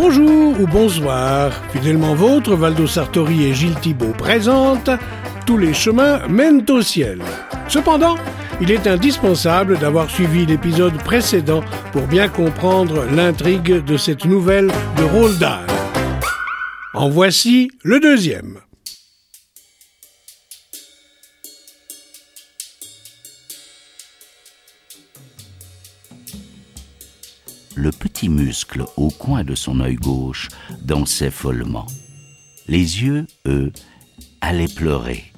Bonjour ou bonsoir, fidèlement vôtre, Valdo Sartori et Gilles Thibault présentent Tous les chemins mènent au ciel. Cependant, il est indispensable d'avoir suivi l'épisode précédent pour bien comprendre l'intrigue de cette nouvelle de Roald Dahl. En voici le deuxième. Le petit muscle au coin de son œil gauche dansait follement. Les yeux, eux, allaient pleurer.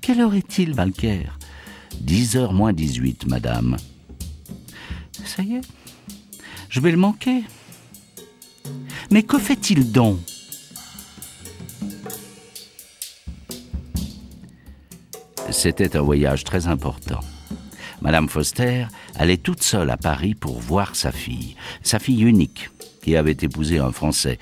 Quelle heure est-il, Valker Dix heures moins dix-huit, madame. Ça y est, je vais le manquer. Mais que fait-il donc? C'était un voyage très important. Madame Foster allait toute seule à Paris pour voir sa fille, sa fille unique, qui avait épousé un Français.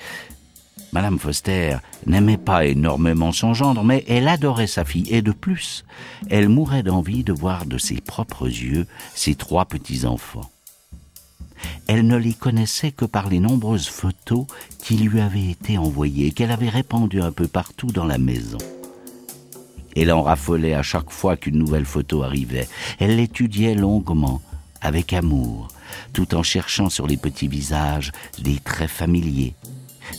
Madame Foster n'aimait pas énormément son gendre, mais elle adorait sa fille, et de plus, elle mourait d'envie de voir de ses propres yeux ses trois petits-enfants. Elle ne les connaissait que par les nombreuses photos qui lui avaient été envoyées, qu'elle avait répandues un peu partout dans la maison. Elle en raffolait à chaque fois qu'une nouvelle photo arrivait. Elle l'étudiait longuement, avec amour, tout en cherchant sur les petits visages des traits familiers,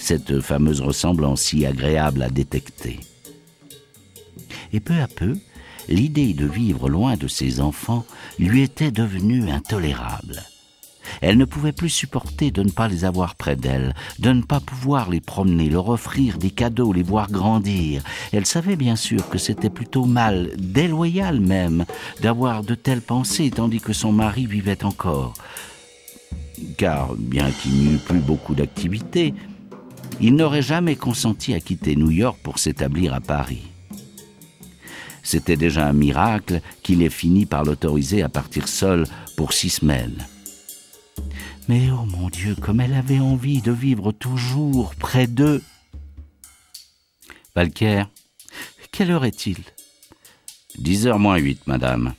cette fameuse ressemblance si agréable à détecter. Et peu à peu, l'idée de vivre loin de ses enfants lui était devenue intolérable. Elle ne pouvait plus supporter de ne pas les avoir près d'elle, de ne pas pouvoir les promener, leur offrir des cadeaux, les voir grandir. Elle savait bien sûr que c'était plutôt mal, déloyal même, d'avoir de telles pensées tandis que son mari vivait encore. Car, bien qu'il n'y eût plus beaucoup d'activité, il n'aurait jamais consenti à quitter New York pour s'établir à Paris. C'était déjà un miracle qu'il ait fini par l'autoriser à partir seul pour six semaines. Mais oh mon Dieu, comme elle avait envie de vivre toujours près d'eux. Valker, quelle heure est-il? Dix heures moins huit, madame.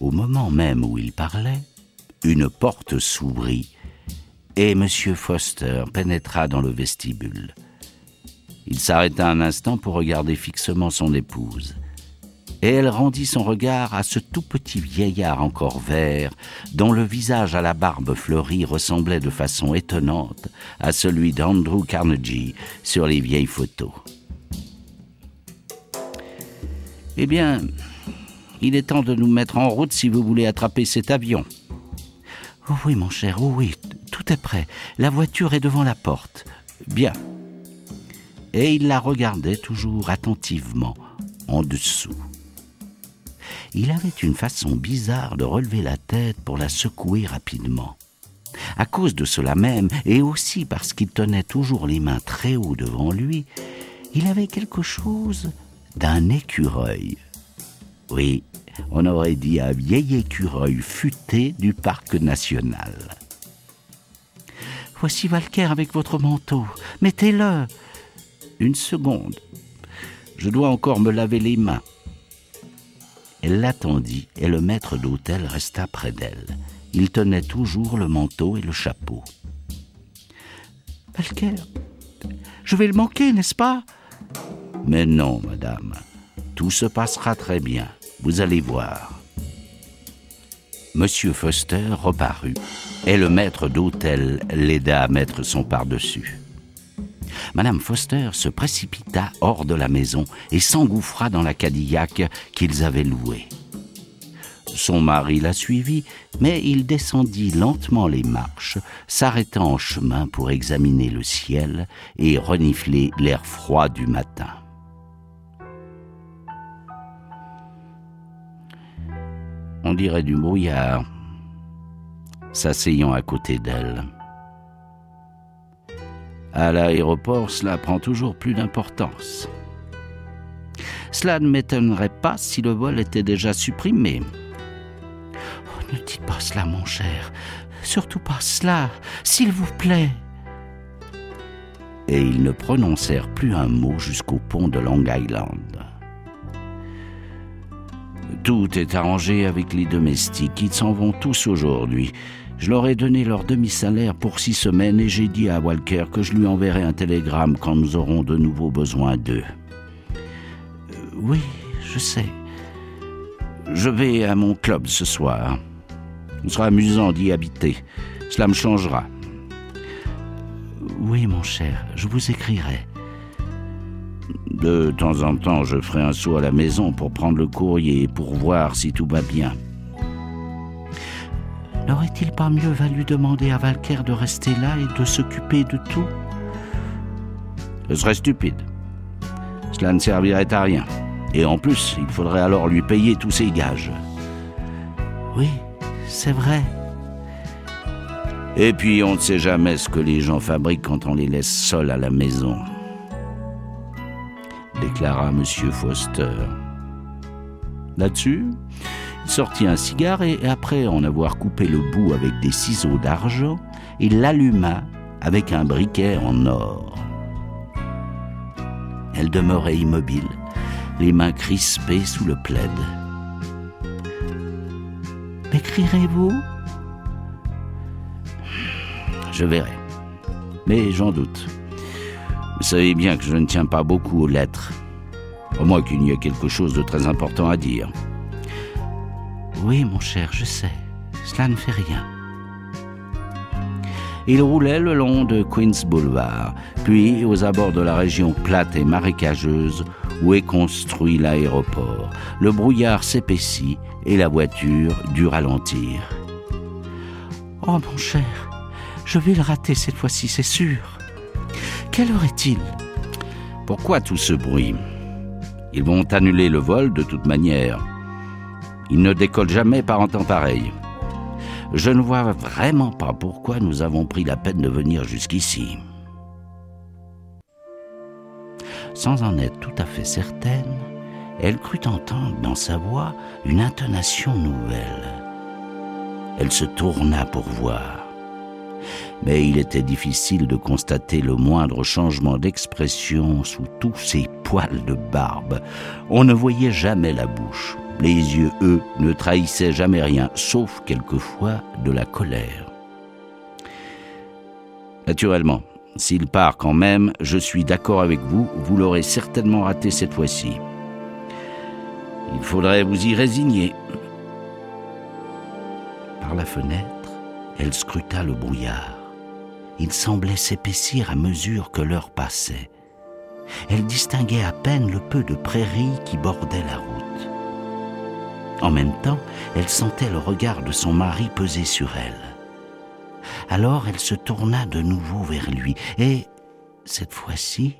Au moment même où il parlait, une porte s'ouvrit et M. Foster pénétra dans le vestibule. Il s'arrêta un instant pour regarder fixement son épouse et elle rendit son regard à ce tout petit vieillard encore vert, dont le visage à la barbe fleurie ressemblait de façon étonnante à celui d'Andrew Carnegie sur les vieilles photos. Eh bien, il est temps de nous mettre en route si vous voulez attraper cet avion. Oh oui, mon cher, oh oui, tout est prêt. La voiture est devant la porte. Bien. Et il la regardait toujours attentivement, en dessous il avait une façon bizarre de relever la tête pour la secouer rapidement. À cause de cela même, et aussi parce qu'il tenait toujours les mains très haut devant lui, il avait quelque chose d'un écureuil. Oui, on aurait dit un vieil écureuil futé du parc national. Voici Valker avec votre manteau. Mettez-le. Une seconde. Je dois encore me laver les mains. Elle l'attendit et le maître d'hôtel resta près d'elle. Il tenait toujours le manteau et le chapeau. Valker, je vais le manquer, n'est-ce pas? Mais non, madame. Tout se passera très bien. Vous allez voir. Monsieur Foster reparut et le maître d'hôtel l'aida à mettre son par-dessus. Madame Foster se précipita hors de la maison et s'engouffra dans la Cadillac qu'ils avaient louée. Son mari la suivit, mais il descendit lentement les marches, s'arrêtant en chemin pour examiner le ciel et renifler l'air froid du matin. On dirait du brouillard, s'asseyant à côté d'elle. À l'aéroport, cela prend toujours plus d'importance. Cela ne m'étonnerait pas si le vol était déjà supprimé. Oh, ne dites pas cela, mon cher. Surtout pas cela, s'il vous plaît. Et ils ne prononcèrent plus un mot jusqu'au pont de Long Island. Tout est arrangé avec les domestiques. Ils s'en vont tous aujourd'hui. Je leur ai donné leur demi-salaire pour six semaines et j'ai dit à Walker que je lui enverrai un télégramme quand nous aurons de nouveau besoin d'eux. Euh, oui, je sais. Je vais à mon club ce soir. Ce sera amusant d'y habiter. Cela me changera. Oui, mon cher, je vous écrirai. De temps en temps, je ferai un saut à la maison pour prendre le courrier et pour voir si tout va bien. N'aurait-il pas mieux valu demander à Valker de rester là et de s'occuper de tout Ce serait stupide. Cela ne servirait à rien. Et en plus, il faudrait alors lui payer tous ses gages. Oui, c'est vrai. Et puis, on ne sait jamais ce que les gens fabriquent quand on les laisse seuls à la maison déclara M. Foster. Là-dessus, sortit un cigare et, après en avoir coupé le bout avec des ciseaux d'argent, il l'alluma avec un briquet en or. Elle demeurait immobile, les mains crispées sous le plaid. M'écrirez-vous? Je verrai. Mais j'en doute. Vous savez bien que je ne tiens pas beaucoup aux lettres. Au moins qu'il n'y ait quelque chose de très important à dire. Oui, mon cher, je sais. Cela ne fait rien. Il roulait le long de Queens Boulevard, puis aux abords de la région plate et marécageuse où est construit l'aéroport. Le brouillard s'épaissit et la voiture dut ralentir. Oh mon cher, je vais le rater cette fois-ci, c'est sûr. Quelle heure est-il? Pourquoi tout ce bruit? Ils vont annuler le vol de toute manière. Ils ne décollent jamais par un temps pareil. Je ne vois vraiment pas pourquoi nous avons pris la peine de venir jusqu'ici. Sans en être tout à fait certaine, elle crut entendre dans sa voix une intonation nouvelle. Elle se tourna pour voir mais il était difficile de constater le moindre changement d'expression sous tous ces poils de barbe. On ne voyait jamais la bouche. Les yeux, eux, ne trahissaient jamais rien, sauf quelquefois de la colère. Naturellement, s'il part quand même, je suis d'accord avec vous, vous l'aurez certainement raté cette fois-ci. Il faudrait vous y résigner. Par la fenêtre, elle scruta le brouillard il semblait s'épaissir à mesure que l'heure passait. Elle distinguait à peine le peu de prairies qui bordaient la route. En même temps, elle sentait le regard de son mari peser sur elle. Alors elle se tourna de nouveau vers lui et, cette fois-ci,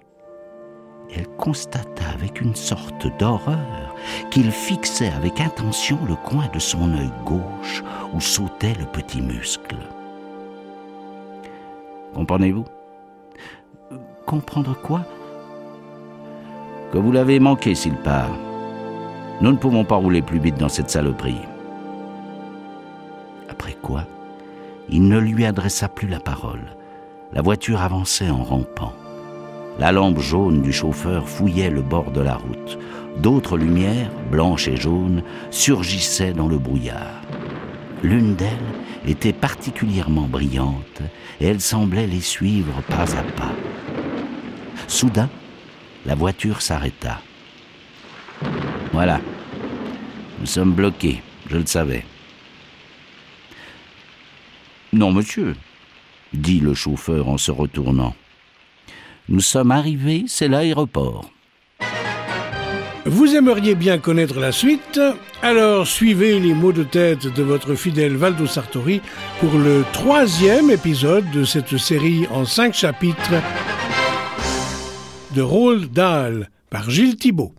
elle constata avec une sorte d'horreur qu'il fixait avec intention le coin de son œil gauche où sautait le petit muscle. Comprenez-vous? Comprendre quoi? Que vous l'avez manqué s'il part. Nous ne pouvons pas rouler plus vite dans cette saloperie. Après quoi, il ne lui adressa plus la parole. La voiture avançait en rampant. La lampe jaune du chauffeur fouillait le bord de la route. D'autres lumières, blanches et jaunes, surgissaient dans le brouillard. L'une d'elles était particulièrement brillante et elle semblait les suivre pas à pas. Soudain, la voiture s'arrêta. Voilà, nous sommes bloqués, je le savais. Non, monsieur, dit le chauffeur en se retournant. Nous sommes arrivés, c'est l'aéroport. Vous aimeriez bien connaître la suite Alors suivez les mots de tête de votre fidèle Valdo Sartori pour le troisième épisode de cette série en cinq chapitres de Roald Dahl par Gilles Thibault.